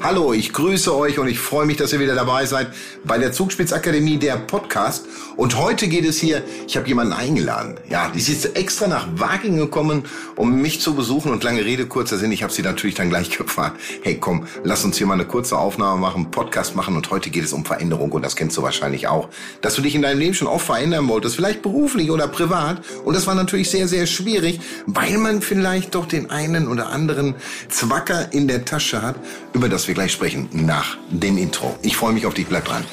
Hallo, ich grüße euch und ich freue mich, dass ihr wieder dabei seid bei der Zugspitzakademie, der Podcast. Und heute geht es hier, ich habe jemanden eingeladen. Ja, die ist extra nach Wagen gekommen, um mich zu besuchen. Und lange Rede, kurzer Sinn, ich habe sie natürlich dann gleich gefragt, hey komm, lass uns hier mal eine kurze Aufnahme machen, Podcast machen. Und heute geht es um Veränderung und das kennst du wahrscheinlich auch. Dass du dich in deinem Leben schon oft verändern wolltest, vielleicht beruflich oder privat. Und das war natürlich sehr, sehr schwierig, weil man vielleicht doch den einen oder anderen Zwacker in der Tasche hat, über das wir gleich sprechen nach dem Intro. Ich freue mich auf dich, bleib dran.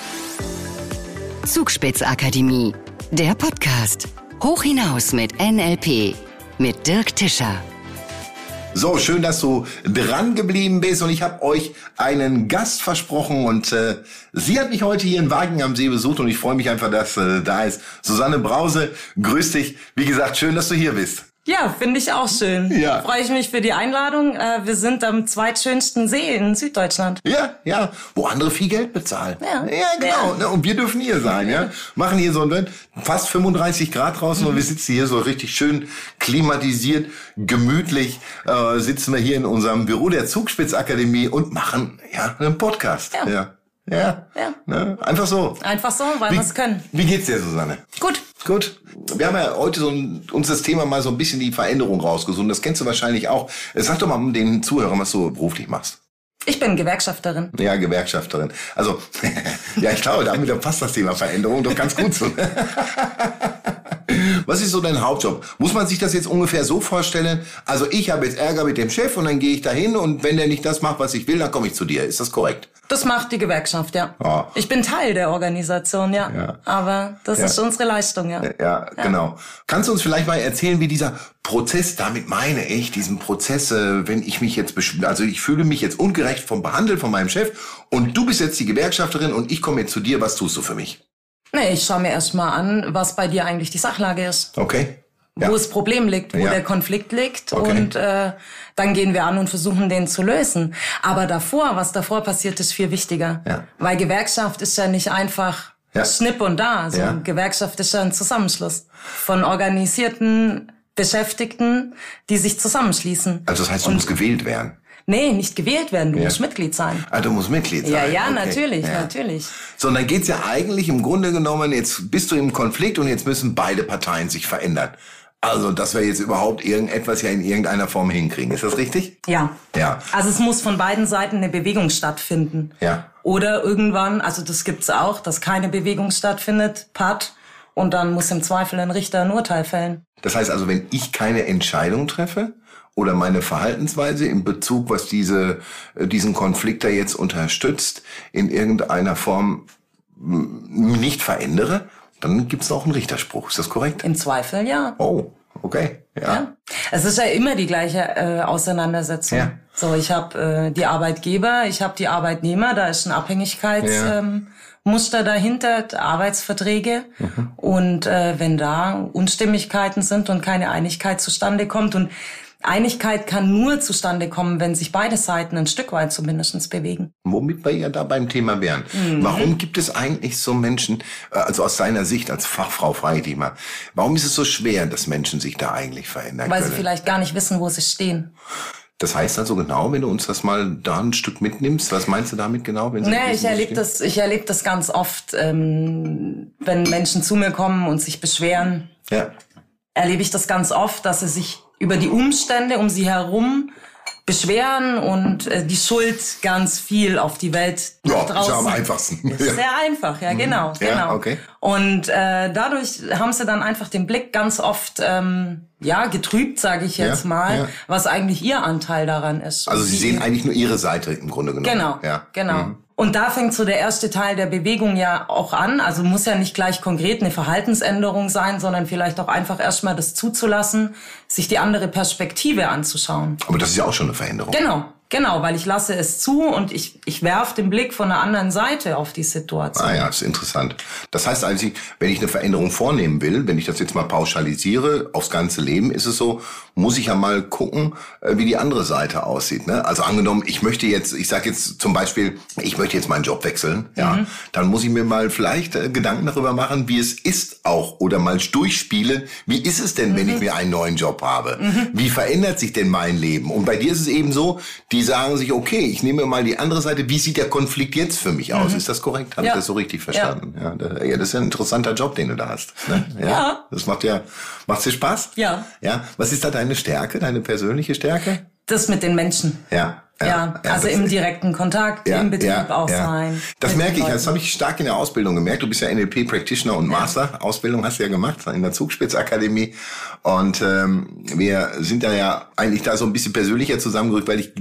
Zugspitzakademie, der Podcast. Hoch hinaus mit NLP mit Dirk Tischer. So, schön, dass du dran geblieben bist und ich habe euch einen Gast versprochen und äh, sie hat mich heute hier in Wagen am See besucht und ich freue mich einfach, dass äh, da ist. Susanne Brause, grüß dich. Wie gesagt, schön, dass du hier bist. Ja, finde ich auch schön. Ja. Freue ich mich für die Einladung. Äh, wir sind am zweitschönsten See in Süddeutschland. Ja, ja, wo andere viel Geld bezahlen. Ja, ja genau. Ja. Und wir dürfen hier sein, ja. Machen hier so ne, fast 35 Grad draußen mhm. und wir sitzen hier so richtig schön klimatisiert, gemütlich, äh, sitzen wir hier in unserem Büro der Zugspitzakademie und machen ja einen Podcast. Ja. ja. Ja. ja. Ne? Einfach so. Einfach so, weil wir es können. Wie geht's dir, Susanne? Gut. Gut. Wir haben ja heute so ein, uns das Thema mal so ein bisschen die Veränderung rausgesucht. Das kennst du wahrscheinlich auch. Sag doch mal den Zuhörern, was du beruflich machst. Ich bin Gewerkschafterin. Ja, Gewerkschafterin. Also, ja, ich glaube, damit passt das Thema Veränderung doch ganz gut zu. Was ist so dein Hauptjob? Muss man sich das jetzt ungefähr so vorstellen? Also ich habe jetzt Ärger mit dem Chef und dann gehe ich dahin und wenn der nicht das macht, was ich will, dann komme ich zu dir. Ist das korrekt? Das macht die Gewerkschaft, ja. Oh. Ich bin Teil der Organisation, ja. ja. Aber das ja. ist unsere Leistung, ja. ja. ja. genau. Kannst du uns vielleicht mal erzählen, wie dieser Prozess, damit meine ich, diesen Prozess, äh, wenn ich mich jetzt, also ich fühle mich jetzt ungerecht vom Behandeln von meinem Chef und du bist jetzt die Gewerkschafterin und ich komme jetzt zu dir, was tust du für mich? Nee, ich schaue mir erstmal an, was bei dir eigentlich die Sachlage ist. Okay. Ja. Wo das Problem liegt, wo ja. der Konflikt liegt. Okay. Und äh, dann gehen wir an und versuchen, den zu lösen. Aber davor, was davor passiert, ist viel wichtiger. Ja. Weil Gewerkschaft ist ja nicht einfach ja. Schnipp und da. Also ja. Gewerkschaft ist ja ein Zusammenschluss von organisierten Beschäftigten, die sich zusammenschließen. Also das heißt, du und musst gewählt werden. Nee, nicht gewählt werden, du ja. musst Mitglied sein. Ah, du musst Mitglied sein. Ja, ja, okay. natürlich, ja. natürlich. So, und dann geht's ja eigentlich im Grunde genommen, jetzt bist du im Konflikt und jetzt müssen beide Parteien sich verändern. Also, dass wir jetzt überhaupt irgendetwas ja in irgendeiner Form hinkriegen. Ist das richtig? Ja. Ja. Also es muss von beiden Seiten eine Bewegung stattfinden. Ja. Oder irgendwann, also das gibt's auch, dass keine Bewegung stattfindet, Part. Und dann muss im Zweifel ein Richter ein Urteil fällen. Das heißt also, wenn ich keine Entscheidung treffe, oder meine Verhaltensweise in Bezug, was diese, äh, diesen Konflikt da jetzt unterstützt, in irgendeiner Form nicht verändere, dann gibt's auch einen Richterspruch. Ist das korrekt? Im Zweifel, ja. Oh, okay. Ja. ja. Es ist ja immer die gleiche äh, Auseinandersetzung. Ja. So, ich habe äh, die Arbeitgeber, ich habe die Arbeitnehmer, da ist ein Abhängigkeitsmuster ja. ähm, dahinter, Arbeitsverträge. Mhm. Und äh, wenn da Unstimmigkeiten sind und keine Einigkeit zustande kommt und Einigkeit kann nur zustande kommen, wenn sich beide Seiten ein Stück weit zumindest bewegen. Womit wir ja da beim Thema wären. Mhm. Warum gibt es eigentlich so Menschen, äh, also aus seiner Sicht als Fachfrau mal, warum ist es so schwer, dass Menschen sich da eigentlich verändern Weil können? sie vielleicht gar nicht wissen, wo sie stehen. Das heißt also genau, wenn du uns das mal da ein Stück mitnimmst, was meinst du damit genau? Wenn nee, ich erlebe das, ich erlebe das ganz oft, ähm, wenn Menschen zu mir kommen und sich beschweren. Ja. Erlebe ich das ganz oft, dass sie sich über die Umstände um sie herum beschweren und äh, die Schuld ganz viel auf die Welt ja, draußen. Ist ja am einfachsten. Ist sehr einfach, ja, genau, ja, genau. Okay. Und äh, dadurch haben sie dann einfach den Blick ganz oft ähm, ja getrübt, sage ich jetzt ja, mal, ja. was eigentlich ihr Anteil daran ist. Also sie sehen eigentlich nur ihre Seite im Grunde genommen. Genau, ja. genau. Mhm. Und da fängt so der erste Teil der Bewegung ja auch an. Also muss ja nicht gleich konkret eine Verhaltensänderung sein, sondern vielleicht auch einfach erstmal das zuzulassen, sich die andere Perspektive anzuschauen. Aber das ist ja auch schon eine Veränderung. Genau. Genau, weil ich lasse es zu und ich, ich werf den Blick von der anderen Seite auf die Situation. Ah ja, ist interessant. Das heißt eigentlich, wenn ich eine Veränderung vornehmen will, wenn ich das jetzt mal pauschalisiere, aufs ganze Leben ist es so, muss ich ja mal gucken, äh, wie die andere Seite aussieht. Ne? Also angenommen, ich möchte jetzt, ich sage jetzt zum Beispiel, ich möchte jetzt meinen Job wechseln, ja, mhm. dann muss ich mir mal vielleicht äh, Gedanken darüber machen, wie es ist auch oder mal durchspielen, wie ist es denn, mhm. wenn ich mir einen neuen Job habe? Mhm. Wie verändert sich denn mein Leben? Und bei dir ist es eben so, die sagen sich, okay, ich nehme mal die andere Seite, wie sieht der Konflikt jetzt für mich aus? Mhm. Ist das korrekt? Habe ja. ich das so richtig verstanden? Ja. Ja, das, ist ja ein interessanter Job, den du da hast. Ne? Ja. ja. Das macht ja, macht dir Spaß? Ja. Ja. Was ist da deine Stärke, deine persönliche Stärke? Das mit den Menschen. Ja. Ja, ja, also im direkten Kontakt, ja, im Betrieb auch sein. Das merke ich, das habe ich stark in der Ausbildung gemerkt. Du bist ja NLP Practitioner und Master. Ausbildung hast du ja gemacht in der Zugspitzakademie. Und ähm, wir sind da ja eigentlich da so ein bisschen persönlicher zusammengerückt, weil ich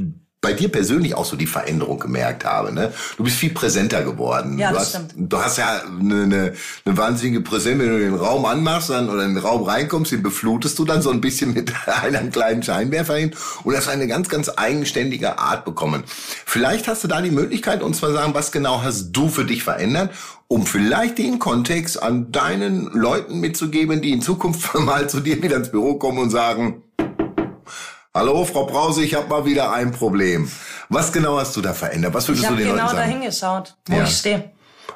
bei dir persönlich auch so die Veränderung gemerkt habe. Ne? Du bist viel präsenter geworden. Ja, du das hast, stimmt. Du hast ja eine, eine, eine wahnsinnige Präsenz, wenn du den Raum anmachst dann, oder in den Raum reinkommst, den beflutest du dann so ein bisschen mit einem kleinen Scheinwerfer hin und hast eine ganz, ganz eigenständige Art bekommen. Vielleicht hast du da die Möglichkeit, uns mal sagen, was genau hast du für dich verändert um vielleicht den Kontext an deinen Leuten mitzugeben, die in Zukunft mal zu dir wieder ins Büro kommen und sagen, Hallo, Frau Brause, ich habe mal wieder ein Problem. Was genau hast du da verändert? Was würdest ich du den genau Leuten sagen? Ich habe genau dahin geschaut, wo ja. ich stehe.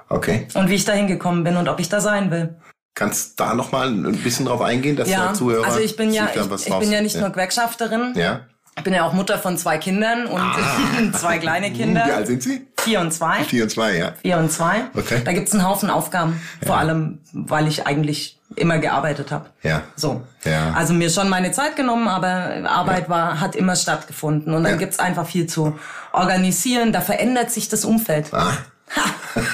Okay. Und wie ich da hingekommen bin und ob ich da sein will. Kannst da noch mal ein bisschen drauf eingehen, dass ja, der Zuhörer also ich bin ja ich, ich bin ja nicht ja. nur Gewerkschafterin. Ja. Ich bin ja auch Mutter von zwei Kindern und ah. zwei kleine Kinder. Wie alt sind sie? Vier und zwei. Vier und zwei, ja. Vier und zwei. Okay. Da gibt's einen Haufen Aufgaben. Ja. Vor allem, weil ich eigentlich immer gearbeitet habe. Ja. So. Ja. Also mir schon meine Zeit genommen, aber Arbeit ja. war hat immer stattgefunden. Und dann Ja. gibt's einfach viel zu organisieren. Da verändert sich das Umfeld. Ah. Ha,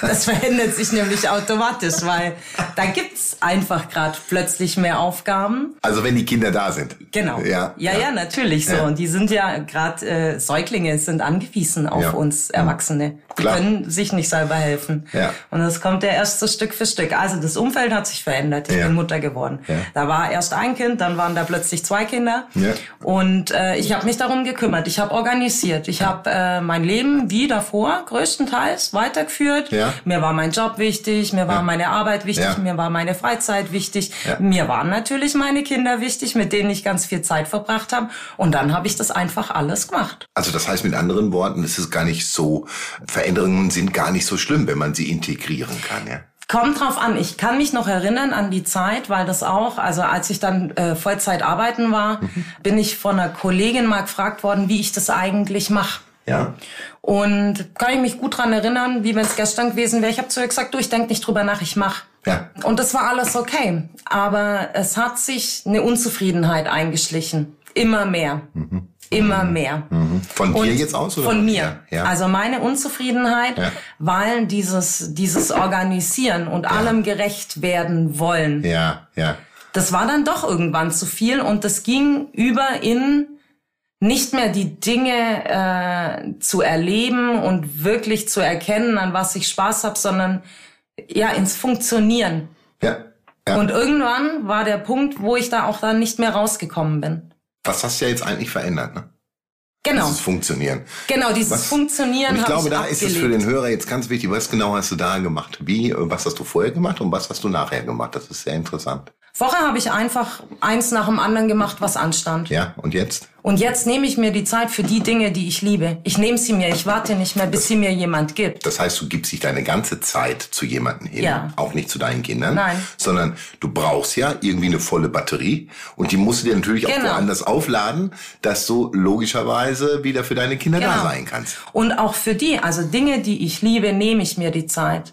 das verändert sich nämlich automatisch, weil da gibt's einfach gerade plötzlich mehr Aufgaben. Also wenn die Kinder da sind. Genau. Ja. ja, ja, natürlich so. Ja. Und die sind ja gerade äh, Säuglinge sind angewiesen auf Ja. uns Erwachsene. Die Klar. können sich nicht selber helfen. Ja. Und das kommt ja erst so Stück für Stück. Also das Umfeld hat sich verändert. Ich Ja. bin Mutter geworden. Ja. Da war erst ein Kind, dann waren da plötzlich zwei Kinder. Ja. Und äh, ich habe mich darum gekümmert. Ich habe organisiert. Ich habe äh, mein Leben wie davor größtenteils weitergeführt. Ja. Mir war mein Job wichtig, mir war Ja. meine Arbeit wichtig, Ja. mir war meine Freizeit wichtig, mir waren natürlich meine Kinder wichtig, mit denen ich ganz viel Zeit verbracht habe. Und dann habe ich das einfach alles gemacht. Also das heißt mit anderen Worten, es ist gar nicht so, Veränderungen sind gar nicht so schlimm, wenn man sie integrieren kann, ja. Kommt drauf an. Ich kann mich noch erinnern an die Zeit, weil das auch, also als ich dann äh, Vollzeit arbeiten war, bin ich von einer Kollegin mal gefragt worden, wie ich das eigentlich mache. Ja. Und kann ich mich gut dran erinnern, wie wenn es gestern gewesen wäre. Ich habe zu ihr gesagt, du, ich denk nicht drüber nach, ich mach. Ja. Und das war alles okay. Aber es hat sich eine Unzufriedenheit eingeschlichen. Immer mehr. Immer mehr. Mhm. Von dir Und jetzt aus? Oder? Von mir. Ja. ja. Also meine Unzufriedenheit, Ja. weil dieses, dieses Organisieren und allem gerecht werden wollen, ja, ja. das war dann doch irgendwann zu viel und das ging über in nicht mehr die Dinge äh, zu erleben und wirklich zu erkennen, an was ich Spaß habe, sondern ja ins Funktionieren. Ja. ja. Und irgendwann war der Punkt, wo ich da auch dann nicht mehr rausgekommen bin. Was hast du ja jetzt eigentlich verändert, ne? Genau, Dieses Funktionieren. genau dieses Was- Funktionieren Und ich glaube, ich da abgelegt. ist es für den Hörer jetzt ganz wichtig, was genau hast du da gemacht? Wie, äh, was hast du vorher gemacht und was hast du nachher gemacht? Das ist sehr interessant. Vorher habe ich einfach eins nach dem anderen gemacht, was anstand. Ja, und jetzt? Und jetzt nehme ich mir die Zeit für die Dinge, die ich liebe. Ich nehme sie mir. Ich warte nicht mehr, bis sie mir jemand gibt. Das heißt, du gibst dich deine ganze Zeit zu jemandem hin, Ja. auch nicht zu deinen Kindern, Nein. sondern du brauchst ja irgendwie eine volle Batterie und die musst du dir natürlich auch Genau. woanders aufladen, dass du logischerweise wieder für deine Kinder da Genau. sein kannst. Und auch für die, also Dinge, die ich liebe, nehme ich mir die Zeit.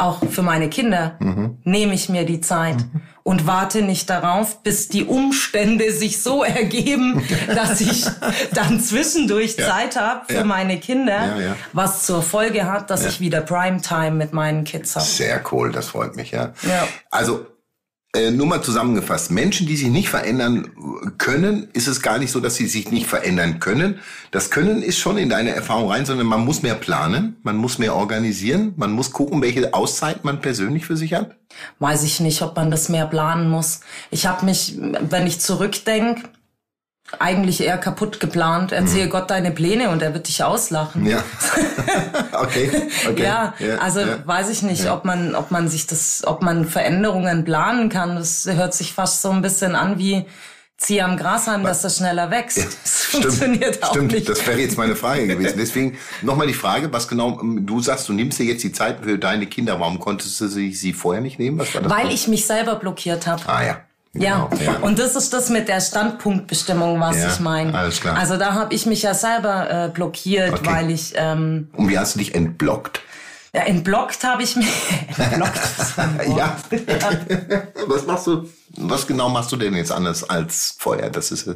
Auch für meine Kinder nehme ich mir die Zeit und warte nicht darauf, bis die Umstände sich so ergeben, dass ich dann zwischendurch Ja. Zeit habe für Ja. meine Kinder, Ja, was zur Folge hat, dass ich wieder Primetime mit meinen Kids habe. Sehr cool, das freut mich, ja. Ja. Also, äh, nur mal zusammengefasst. Menschen, die sich nicht verändern können, ist es gar nicht so, dass sie sich nicht verändern können. Das Können ist schon in deine Erfahrung rein, sondern man muss mehr planen, man muss mehr organisieren, man muss gucken, welche Auszeit man persönlich für sich hat. Weiß ich nicht, ob man das mehr planen muss. Ich habe mich, wenn ich zurückdenke, eigentlich eher kaputt geplant. Erzähl Gott deine Pläne und er wird dich auslachen. Ja. okay. okay. Ja, also ja. weiß ich nicht, ob man, ob man sich das, ob man Veränderungen planen kann. Das hört sich fast so ein bisschen an wie zieh am Grashalm, dass das schneller wächst. Das funktioniert auch stimmt. nicht. Das wäre jetzt meine Frage gewesen. Deswegen nochmal die Frage, was genau, du sagst, du nimmst dir jetzt die Zeit für deine Kinder. Warum konntest du sie, sie vorher nicht nehmen? Was war das? Weil ich mich selber blockiert habe. Ah ja. Ja. ja. und das ist das mit der Standpunktbestimmung, was ja, ich meine. Alles klar. Also da habe ich mich ja selber äh, blockiert, okay. weil ich. Ähm, und wie hast du dich entblockt? Ja, entblockt habe ich mich. entblockt. ja. Was machst du? Was genau machst du denn jetzt anders als vorher? Das ist,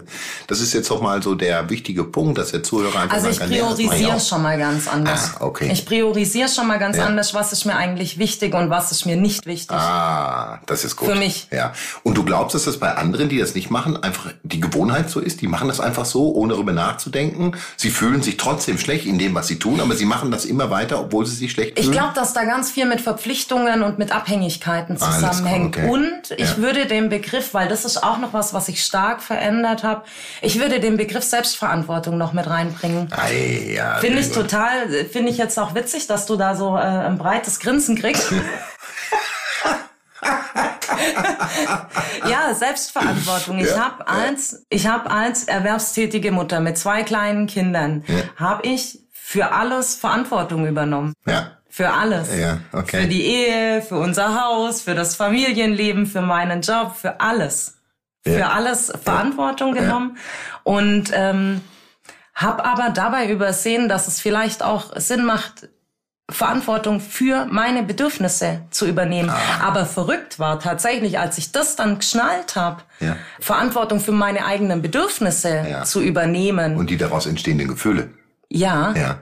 das ist jetzt doch mal so der wichtige Punkt, dass der Zuhörer einfach Also ich kann, priorisiere schon mal ganz anders. Ah, okay. Ich priorisiere schon mal ganz ja. anders, was ist mir eigentlich wichtig und was ist mir nicht wichtig. Ah, das ist gut. Für mich. Ja. Und du glaubst, dass das bei anderen, die das nicht machen, einfach die Gewohnheit so ist? Die machen das einfach so, ohne darüber nachzudenken. Sie fühlen sich trotzdem schlecht in dem, was sie tun, aber sie machen das immer weiter, obwohl sie sich schlecht fühlen. Ich glaube, dass da ganz viel mit Verpflichtungen und mit Abhängigkeiten zusammenhängt. Okay. Und ich ja. würde den Begriff, weil das ist auch noch was, was ich stark verändert habe, ich würde den Begriff Selbstverantwortung noch mit reinbringen. Ei, ja, finde ich total, finde ich jetzt auch witzig, dass du da so äh, ein breites Grinsen kriegst. ja, Selbstverantwortung. Ich habe als ich habe als erwerbstätige Mutter mit zwei kleinen Kindern ja. habe ich für alles Verantwortung übernommen. Ja. Für alles. Ja, okay. Für die Ehe, für unser Haus, für das Familienleben, für meinen Job, für alles. Ja. Für alles Verantwortung ja. genommen. Und ähm, habe aber dabei übersehen, dass es vielleicht auch Sinn macht, Verantwortung für meine Bedürfnisse zu übernehmen. Ah. Aber verrückt war tatsächlich, als ich das dann geschnallt habe, ja. Verantwortung für meine eigenen Bedürfnisse ja. zu übernehmen. Und die daraus entstehenden Gefühle. Ja. Ja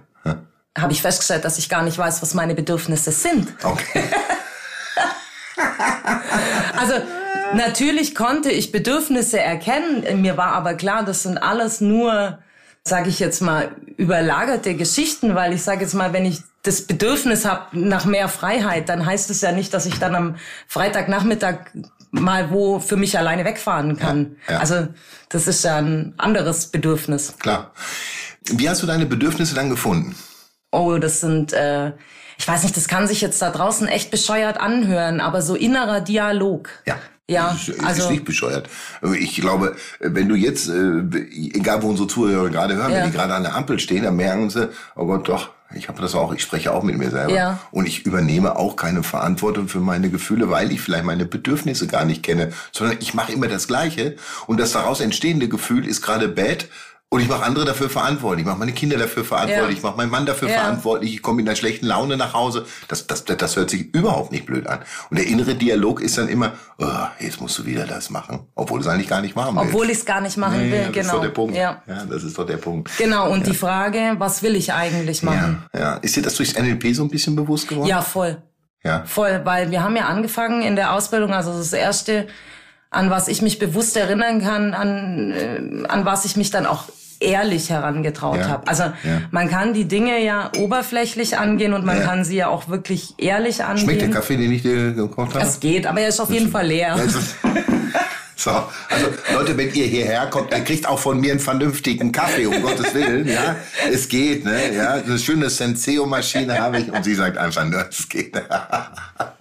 habe ich festgestellt, dass ich gar nicht weiß, was meine Bedürfnisse sind. Okay. also natürlich konnte ich Bedürfnisse erkennen, mir war aber klar, das sind alles nur, sage ich jetzt mal, überlagerte Geschichten, weil ich sage jetzt mal, wenn ich das Bedürfnis habe nach mehr Freiheit, dann heißt es ja nicht, dass ich dann am Freitagnachmittag mal wo für mich alleine wegfahren kann. Ja, ja. Also das ist ja ein anderes Bedürfnis. Klar. Wie hast du deine Bedürfnisse dann gefunden? Oh, das sind, äh, ich weiß nicht, das kann sich jetzt da draußen echt bescheuert anhören, aber so innerer Dialog. Ja. Ja, ist, also ist nicht bescheuert. Ich glaube, wenn du jetzt, äh, egal wo unsere Zuhörer gerade hören, ja. wenn die gerade an der Ampel stehen, dann merken sie, oh Gott, doch, ich habe das auch, ich spreche auch mit mir selber. Ja. Und ich übernehme auch keine Verantwortung für meine Gefühle, weil ich vielleicht meine Bedürfnisse gar nicht kenne, sondern ich mache immer das Gleiche. Und das daraus entstehende Gefühl ist gerade bad und ich mache andere dafür verantwortlich, ich mache meine Kinder dafür verantwortlich, ja. ich mache meinen Mann dafür ja. verantwortlich, ich komme in einer schlechten Laune nach Hause. Das, das, das hört sich überhaupt nicht blöd an. Und der innere Dialog ist dann immer, oh, jetzt musst du wieder das machen, obwohl du es eigentlich gar nicht machen willst. Obwohl ich es gar nicht machen nee, will, genau. Das ist doch der Punkt. Ja. ja, das ist doch der Punkt. Genau, und die Frage, was will ich eigentlich machen? Ja, ja. Ist dir das durchs NLP so ein bisschen bewusst geworden? Ja, voll. Ja. Voll, weil wir haben ja angefangen in der Ausbildung, also das erste, an was ich mich bewusst erinnern kann, an, äh, an was ich mich dann auch ehrlich herangetraut ja. habe. Also ja. man kann die Dinge ja oberflächlich angehen und man ja. kann sie ja auch wirklich ehrlich angehen. Schmeckt der Kaffee, den ich dir gekocht habe? Es geht, aber er ist auf jeden Fall leer. So, also Leute, wenn ihr hierher kommt, ihr kriegt auch von mir einen vernünftigen Kaffee, um Gottes Willen, ja. Es geht, ne, ja. Eine schöne Senseo-Maschine habe ich und sie sagt einfach, nur, es geht.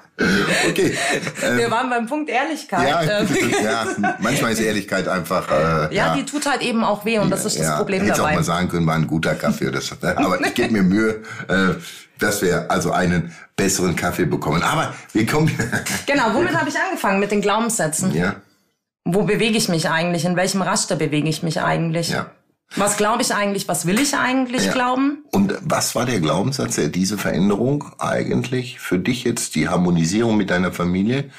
Okay. Wir ähm, waren beim Punkt Ehrlichkeit. Ja, ja manchmal ist Ehrlichkeit einfach. Äh, ja, ja, die tut halt eben auch weh und das ist das ja, Problem hätte dabei. Ich auch mal sagen können, war ein guter Kaffee. Oder so. Aber ich gebe mir Mühe, äh, dass wir also einen besseren Kaffee bekommen. Aber wir kommen. genau, womit habe ich angefangen? Mit den Glaubenssätzen. Ja. Wo bewege ich mich eigentlich? In welchem Raster bewege ich mich eigentlich? Ja. Was glaube ich eigentlich? Was will ich eigentlich ja. glauben? Und was war der Glaubenssatz, der diese Veränderung eigentlich für dich jetzt, die Harmonisierung mit deiner Familie,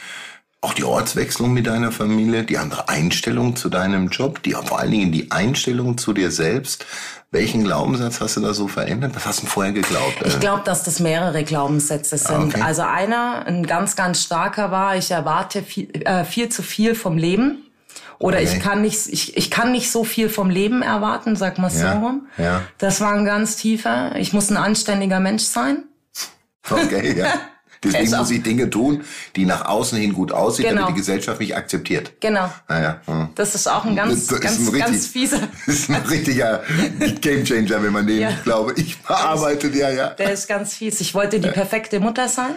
auch die Ortswechslung mit deiner Familie, die andere Einstellung zu deinem Job, die vor allen Dingen die Einstellung zu dir selbst. Welchen Glaubenssatz hast du da so verändert? Was hast du vorher geglaubt? Ich glaube, dass das mehrere Glaubenssätze sind. Okay. Also einer, ein ganz, ganz starker war, ich erwarte viel, äh, viel zu viel vom Leben. Oder okay. ich kann nicht, ich, ich kann nicht so viel vom Leben erwarten, sag mal so rum. Ja. Das war ein ganz tiefer. Ich muss ein anständiger Mensch sein. Okay, ja. Deswegen muss ich Dinge tun, die nach außen hin gut aussehen, genau. damit die Gesellschaft mich akzeptiert. Genau. Naja. Hm. Das ist auch ein ganz, ganz, ein richtig, ganz fieser. Das ist ein richtiger Gamechanger, wenn man den, ja. glaube ich, bearbeitet. Ja, ja. Der ist ganz fies. Ich wollte die perfekte Mutter sein.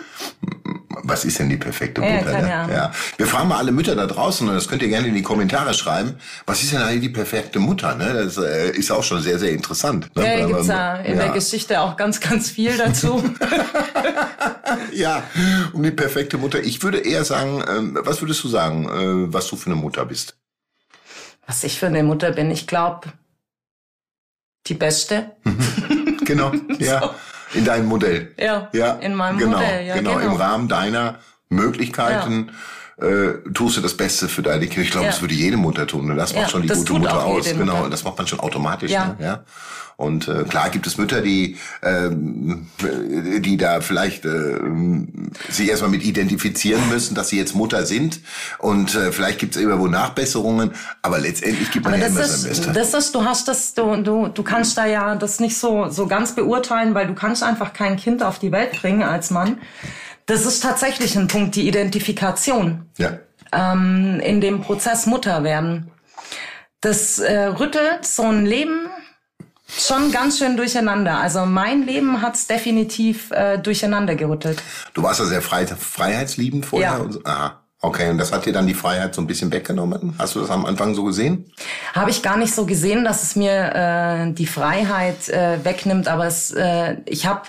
Was ist denn die perfekte Mutter? Ja, keine Ahnung. Ja. Wir fragen mal alle Mütter da draußen, und das könnt ihr gerne in die Kommentare schreiben. Was ist denn eigentlich die perfekte Mutter? Ne? Das äh, ist auch schon sehr, sehr interessant. Ne? Ja, gibt's da in der Geschichte auch ganz, ganz viel dazu. ja, um die perfekte Mutter. Ich würde eher sagen, ähm, was würdest du sagen, äh, was du für eine Mutter bist? Was ich für eine Mutter bin? Ich glaube, die beste. genau, ja. In deinem Modell. Ja, ja in meinem genau, Modell. Ja, genau, genau, im Rahmen deiner Möglichkeiten. Ja. Äh, tust du das Beste für deine Kinder. Ich glaube, ja. das würde jede Mutter tun. Und das macht schon die gute Mutter aus. Genau, Mutter. das macht man schon automatisch. Ja. Ne? ja? Und äh, klar gibt es Mütter, die, ähm, die da vielleicht äh, sich erstmal mit identifizieren müssen, dass sie jetzt Mutter sind. Und äh, vielleicht gibt es irgendwo Nachbesserungen, aber letztendlich gibt man aber ja immer sein Bestes. Das ist, du hast das, du, du, du kannst da ja das nicht so, so ganz beurteilen, weil du kannst einfach kein Kind auf die Welt bringen als Mann. Das ist tatsächlich ein Punkt, die Identifikation. Ja. Ähm, in dem Prozess Mutter werden. Das äh, rüttelt so ein Leben schon ganz schön durcheinander. Also mein Leben hat's definitiv äh, durcheinander gerüttelt. Du warst ja sehr frei, freiheitsliebend vorher. Ja. Und, aha. Okay, und das hat dir dann die Freiheit so ein bisschen weggenommen? Hast du das am Anfang so gesehen? Habe ich gar nicht so gesehen, dass es mir äh, die Freiheit äh, wegnimmt, aber es, äh, ich habe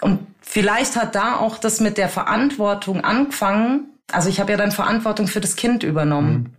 und vielleicht hat da auch das mit der Verantwortung angefangen. Also ich habe ja dann Verantwortung für das Kind übernommen. Mhm.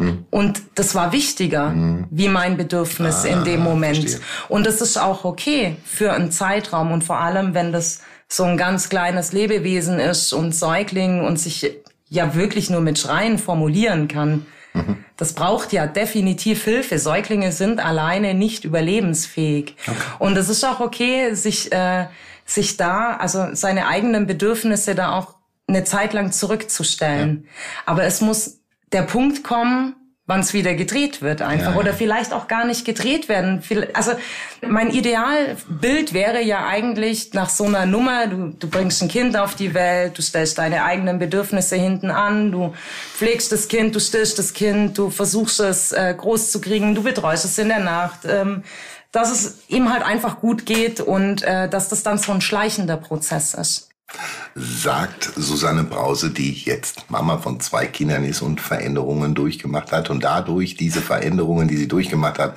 Hm. Und das war wichtiger hm. wie mein Bedürfnis ah, in dem Moment. Verstehe. Und das ist auch okay für einen Zeitraum und vor allem, wenn das so ein ganz kleines Lebewesen ist und Säugling und sich ja wirklich nur mit Schreien formulieren kann. Mhm. Das braucht ja definitiv Hilfe. Säuglinge sind alleine nicht überlebensfähig. Okay. Und es ist auch okay, sich, äh, sich da, also seine eigenen Bedürfnisse da auch eine Zeit lang zurückzustellen. Ja. Aber es muss der Punkt kommen, wann es wieder gedreht wird einfach ja, oder vielleicht auch gar nicht gedreht werden. Also mein Idealbild wäre ja eigentlich nach so einer Nummer, du, du bringst ein Kind auf die Welt, du stellst deine eigenen Bedürfnisse hinten an, du pflegst das Kind, du stillst das Kind, du versuchst es äh, groß zu kriegen, du betreust es in der Nacht. Ähm, dass es ihm halt einfach gut geht und äh, dass das dann so ein schleichender Prozess ist sagt Susanne Brause, die jetzt Mama von zwei Kindern ist und Veränderungen durchgemacht hat und dadurch diese Veränderungen, die sie durchgemacht hat,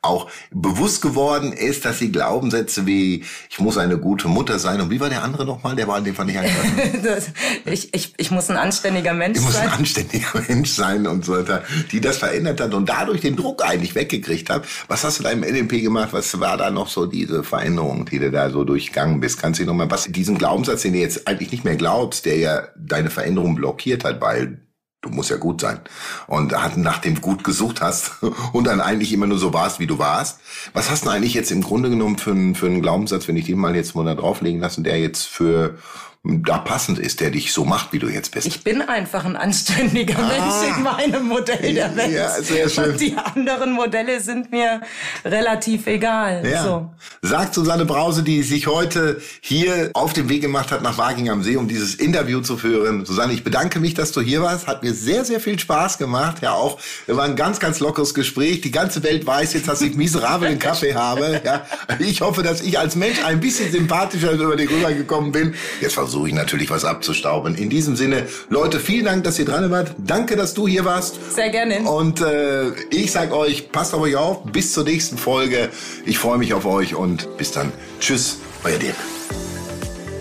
auch bewusst geworden ist, dass sie Glaubenssätze wie ich muss eine gute Mutter sein und wie war der andere nochmal? Der war in dem Fall nicht angepasst. ich, ich, ich muss ein anständiger Mensch sein. Ich muss ein anständiger Mensch sein und so weiter, die das verändert hat und dadurch den Druck eigentlich weggekriegt hat. Was hast du da im NLP gemacht? Was war da noch so diese Veränderung, die du da so durchgegangen bist? Kannst du nochmal was diesen Glaubenssatz, den du jetzt eigentlich nicht mehr glaubst, der ja deine Veränderung blockiert hat, weil du musst ja gut sein. Und hat nach dem gut gesucht hast und dann eigentlich immer nur so warst, wie du warst. Was hast du eigentlich jetzt im Grunde genommen für einen, für einen Glaubenssatz, wenn ich den mal jetzt mal da drauflegen lasse, der jetzt für da passend ist, der dich so macht, wie du jetzt bist. Ich bin einfach ein anständiger ah. Mensch in meinem Modell der Welt. Ja, sehr schön. Und die anderen Modelle sind mir relativ egal. Ja. So. Sagt Susanne Brause, die sich heute hier auf den Weg gemacht hat nach Waging am See, um dieses Interview zu führen. Susanne, ich bedanke mich, dass du hier warst. Hat mir sehr, sehr viel Spaß gemacht. Ja, auch, wir waren ein ganz, ganz lockeres Gespräch. Die ganze Welt weiß jetzt, dass ich miserabel den Kaffee habe. Ja, ich hoffe, dass ich als Mensch ein bisschen sympathischer über dich rübergekommen bin. Jetzt versuche versuche ich natürlich was abzustauben. In diesem Sinne, Leute, vielen Dank, dass ihr dran wart. Danke, dass du hier warst. Sehr gerne. Und äh, ich sag euch, passt auf euch auf. Bis zur nächsten Folge. Ich freue mich auf euch und bis dann. Tschüss, euer Dirk.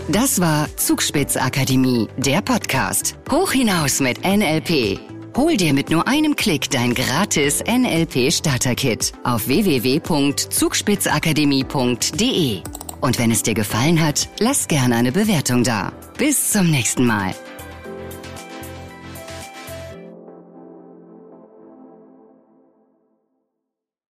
Das war Zugspitzakademie, der Podcast. Hoch hinaus mit NLP. Hol dir mit nur einem Klick dein gratis NLP Starter-Kit auf www.zugspitzakademie.de. Und wenn es dir gefallen hat, lass gerne eine Bewertung da. Bis zum nächsten Mal.